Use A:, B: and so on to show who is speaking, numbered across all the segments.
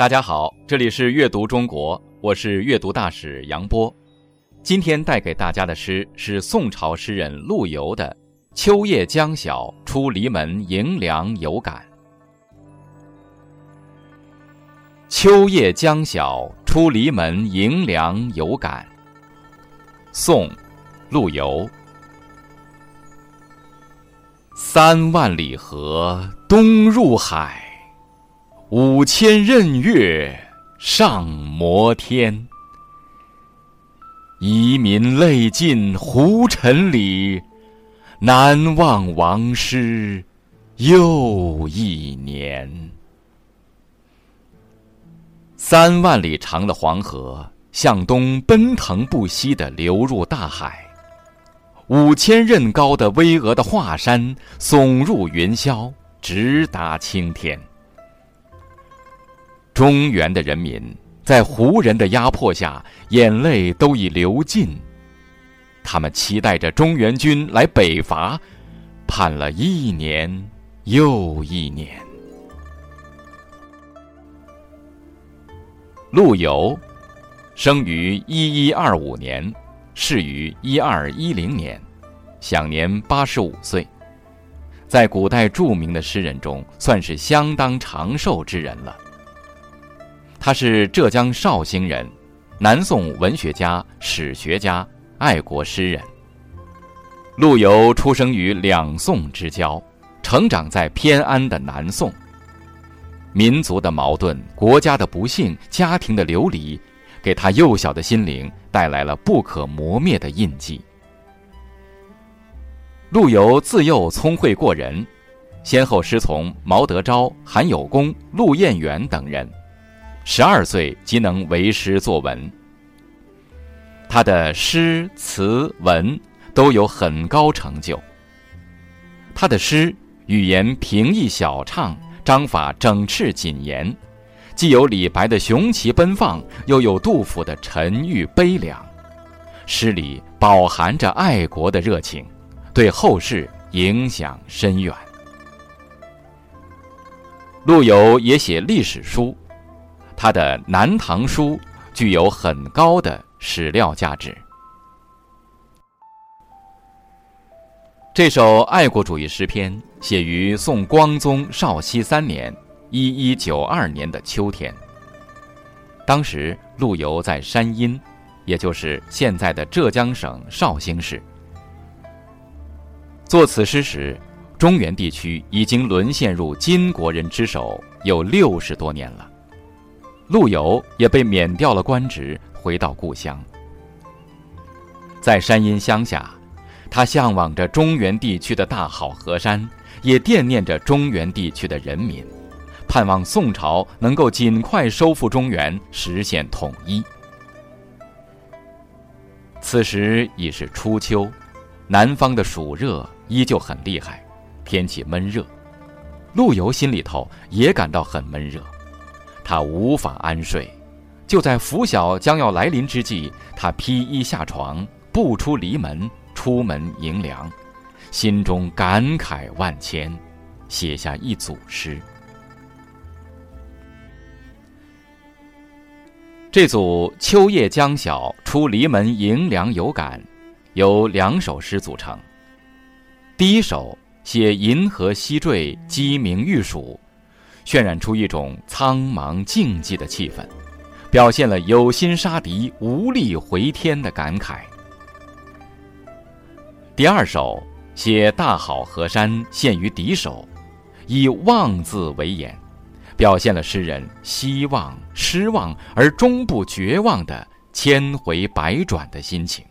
A: 大家好，这里是阅读中国，我是阅读大使杨波。今天带给大家的诗是宋朝诗人陆游的《秋夜将晓出篱门迎凉有感》。秋夜将晓出篱门迎凉有感。宋，陆游。三万里河东入海。五千仞岳上摩天，遗民泪尽胡尘里，南望王师又一年。三万里长的黄河向东奔腾不息地流入大海，五千仞高的巍峨的华山耸入云霄，直达青天。中原的人民在胡人的压迫下，眼泪都已流尽。他们期待着中原军来北伐，盼了一年又一年。陆游，生于一一二五年，逝于一二一零年，享年八十五岁，在古代著名的诗人中，算是相当长寿之人了。他是浙江绍兴人，南宋文学家、史学家、爱国诗人。陆游出生于两宋之交，成长在偏安的南宋。民族的矛盾、国家的不幸、家庭的流离，给他幼小的心灵带来了不可磨灭的印记。陆游自幼聪慧过人，先后师从毛德昭、韩有功、陆彦元等人。十二岁即能为诗作文，他的诗词文都有很高成就。他的诗语言平易小畅，章法整饬谨严，既有李白的雄奇奔放，又有杜甫的沉郁悲凉，诗里饱含着爱国的热情，对后世影响深远。陆游也写历史书。他的《南唐书》具有很高的史料价值。这首爱国主义诗篇写于宋光宗绍熙三年（一一九二年）的秋天。当时陆游在山阴，也就是现在的浙江省绍兴市。作此诗时，中原地区已经沦陷入金国人之手有六十多年了。陆游也被免掉了官职，回到故乡。在山阴乡下，他向往着中原地区的大好河山，也惦念着中原地区的人民，盼望宋朝能够尽快收复中原，实现统一。此时已是初秋，南方的暑热依旧很厉害，天气闷热，陆游心里头也感到很闷热。他无法安睡，就在拂晓将要来临之际，他披衣下床，步出篱门，出门迎凉，心中感慨万千，写下一组诗。这组《秋夜将晓出篱门迎凉有感》，由两首诗组成。第一首写银河西坠，鸡鸣玉鼠。渲染出一种苍茫静寂的气氛，表现了有心杀敌无力回天的感慨。第二首写大好河山陷于敌手，以“望”字为眼，表现了诗人希望、失望而终不绝望的千回百转的心情。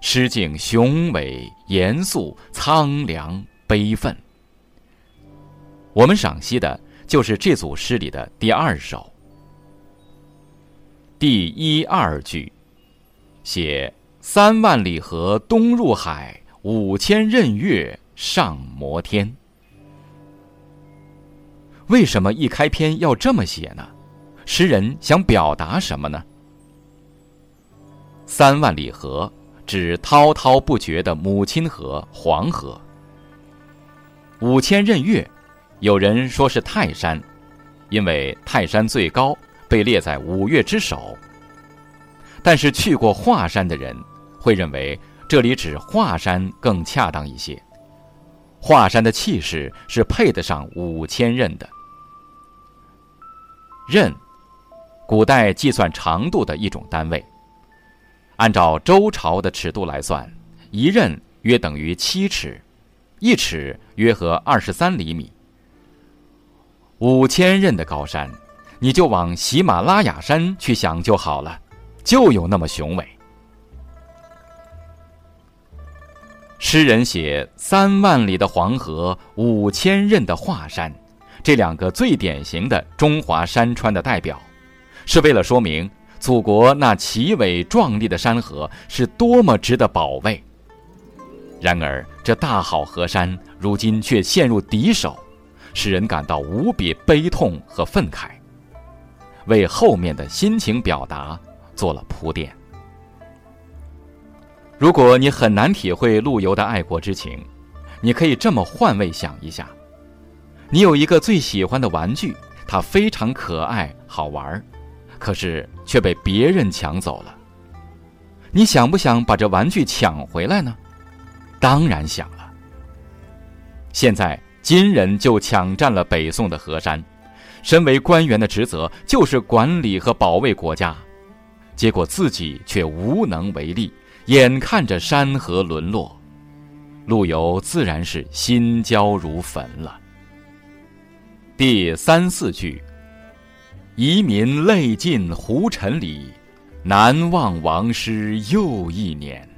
A: 诗境雄伟、严肃、苍凉、悲愤。我们赏析的就是这组诗里的第二首。第一二句，写三万里河东入海，五千仞岳上摩天。为什么一开篇要这么写呢？诗人想表达什么呢？三万里河指滔滔不绝的母亲河黄河。五千仞岳。有人说是泰山，因为泰山最高，被列在五岳之首。但是去过华山的人会认为，这里指华山更恰当一些。华山的气势是配得上五千仞的。仞，古代计算长度的一种单位。按照周朝的尺度来算，一仞约等于七尺，一尺约合二十三厘米。五千仞的高山，你就往喜马拉雅山去想就好了，就有那么雄伟。诗人写三万里的黄河，五千仞的华山，这两个最典型的中华山川的代表，是为了说明祖国那奇伟壮丽的山河是多么值得保卫。然而，这大好河山如今却陷入敌手，使人感到无比悲痛和愤慨，为后面的心情表达做了铺垫。如果你很难体会陆游的爱国之情，你可以这么换位想一下：你有一个最喜欢的玩具，它非常可爱好玩，可是却被别人抢走了。你想不想把这玩具抢回来呢？当然想了。现在金人就抢占了北宋的河山，身为官员的职责就是管理和保卫国家，结果自己却无能为力。眼看着山河沦落，陆游自然是心焦如焚了。第三四句：“遗民泪尽胡尘里，南望王师又一年。”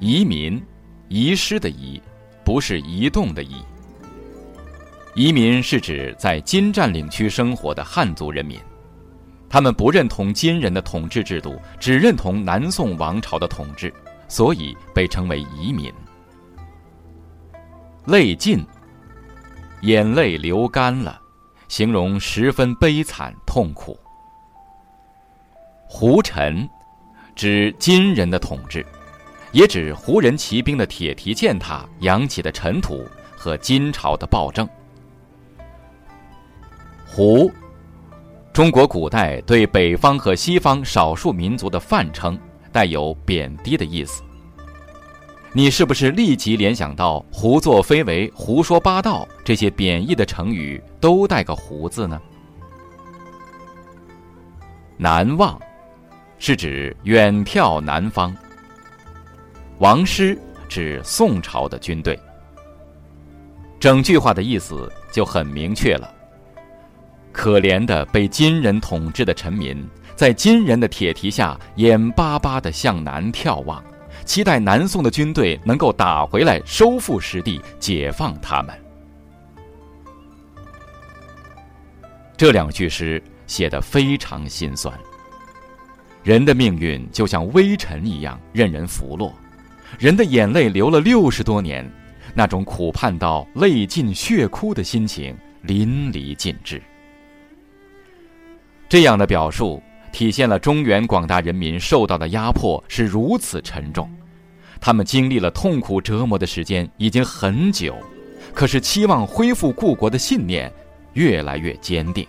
A: 遗民，遗失的遗，不是移动的移。移民是指在金占领区生活的汉族人民。他们不认同金人的统治制度，只认同南宋王朝的统治，所以被称为移民。泪尽，眼泪流干了，形容十分悲惨痛苦。胡尘，指金人的统治，也指胡人骑兵的铁蹄践踏扬起的尘土和金朝的暴政。胡。中国古代对北方和西方少数民族的泛称，带有贬低的意思。你是不是立即联想到“胡作非为”“胡说八道”这些贬义的成语都带个“胡”字呢？南望，是指远眺南方。王师指宋朝的军队。整句话的意思就很明确了。可怜的被金人统治的臣民，在金人的铁蹄下，眼巴巴地向南眺望，期待南宋的军队能够打回来，收复失地，解放他们。这两句诗写得非常心酸。人的命运就像微尘一样，任人拂落；人的眼泪流了六十多年，那种苦盼到泪尽血枯的心情淋漓尽致。这样的表述体现了中原广大人民受到的压迫是如此沉重，他们经历了痛苦折磨的时间已经很久，可是期望恢复故国的信念越来越坚定。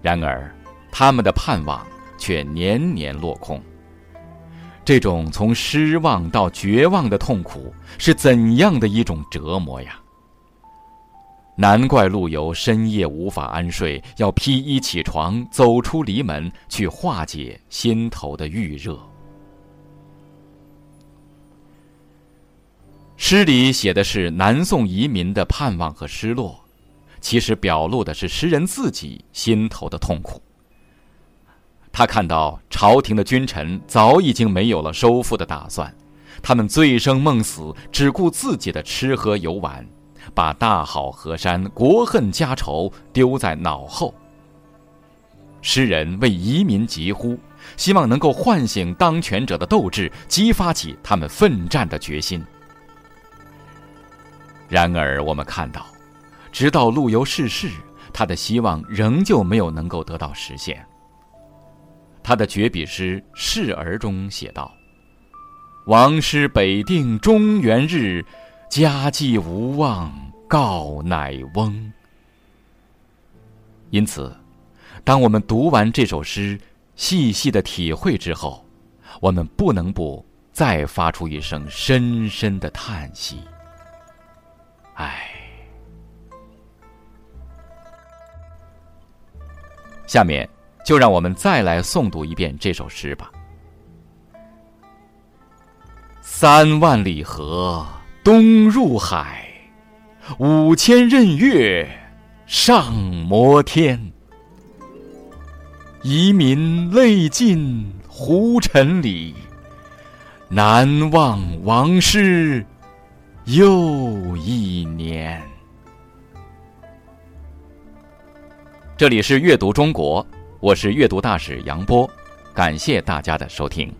A: 然而，他们的盼望却年年落空。这种从失望到绝望的痛苦是怎样的一种折磨呀！难怪陆游深夜无法安睡，要披衣起床，走出篱门去化解心头的郁热。诗里写的是南宋遗民的盼望和失落，其实表露的是诗人自己心头的痛苦。他看到朝廷的君臣早已经没有了收复的打算，他们醉生梦死，只顾自己的吃喝游玩。把大好河山、国恨家仇丢在脑后。诗人为移民疾呼，希望能够唤醒当权者的斗志，激发起他们奋战的决心。然而，我们看到，直到陆游逝世，他的希望仍旧没有能够得到实现。他的绝笔诗《示儿》中写道：“王师北定中原日。”家祭无忘告乃翁。因此，当我们读完这首诗，细细的体会之后，我们不能不再发出一声深深的叹息。唉。下面，就让我们再来诵读一遍这首诗吧。三万里河东入海，五千仞岳上摩天。遗民泪尽胡尘里，难忘王师又一年。这里是阅读中国，我是阅读大使杨波，感谢大家的收听。